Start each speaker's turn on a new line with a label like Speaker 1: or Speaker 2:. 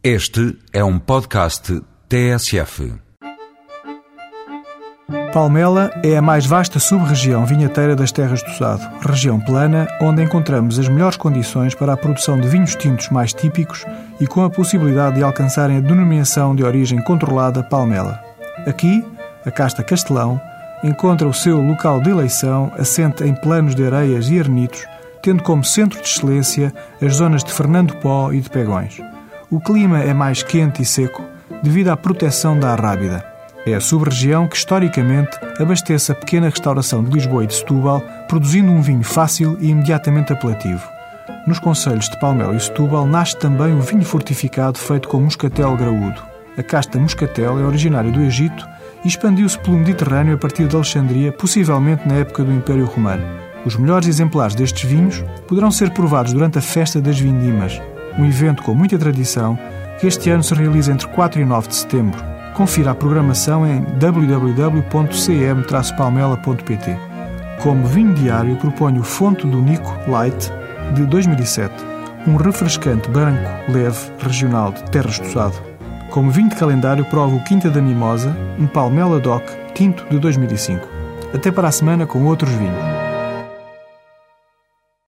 Speaker 1: Este é um podcast TSF.
Speaker 2: Palmela é a mais vasta sub-região vinheteira das Terras do Sado, região plana onde encontramos as melhores condições para a produção de vinhos tintos mais típicos e com a possibilidade de alcançarem a denominação de origem controlada Palmela. Aqui, a casta Castelão encontra o seu local de eleição assente em planos de areias e ernitos, tendo como centro de excelência as zonas de Fernando Pó e de Pegões. O clima é mais quente e seco devido à proteção da arrábida. É a sub-região que, historicamente, abastece a pequena restauração de Lisboa e de Setúbal, produzindo um vinho fácil e imediatamente apelativo. Nos concelhos de Palmel e Setúbal nasce também o vinho fortificado feito com moscatel graúdo. A casta moscatel é originária do Egito e expandiu-se pelo Mediterrâneo a partir de Alexandria, possivelmente na época do Império Romano. Os melhores exemplares destes vinhos poderão ser provados durante a Festa das Vindimas, um evento com muita tradição que este ano se realiza entre 4 e 9 de setembro. Confira a programação em www.cm-palmela.pt. Como vinho diário, proponho o Fonte do Nico Light de 2007, um refrescante branco leve regional de Terras do Sado. Como vinho de calendário, provo o Quinta da Mimosa, um Palmela Doc tinto de 2005. Até para a semana com outros vinhos.